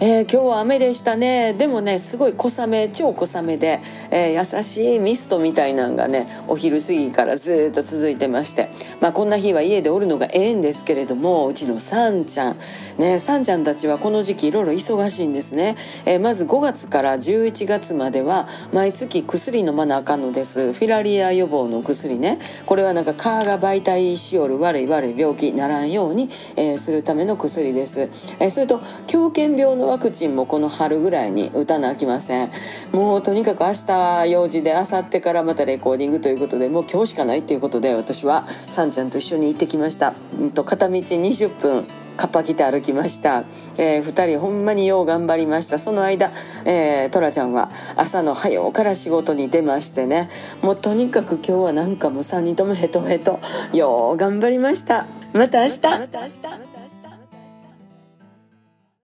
えー、今日は雨でしたね。でもねすごい小雨超小雨で、えー、優しいミストみたいなんがねお昼過ぎからずっと続いてまして。まあこんな日は家でおるのがええんですけれどもうちのさんちゃん。ねさんちゃんたちはこの時期いろいろ忙しいんですね、えー、まず5月から11月までは毎月薬飲まなあかんのです。フィラリア予防の薬ね。これはなんか蚊が媒体しよる悪い悪い病気ならんように、え、するための薬です、え、それと狂犬病のワクチンもこの春ぐらいに打たなきません。もうとにかく明日用事で明後日からまたレコーディングということでもう今日しかないっていうことで私はさんちゃんと一緒に行ってきました、うんと、片道20分カッパ着て歩きました、えー、2人ほんまによう頑張りました。その間、えー、トラちゃんは朝の早うから仕事に出ましてね。もうとにかく今日はなんかもう3人ともヘトヘトよう頑張りました。また明日。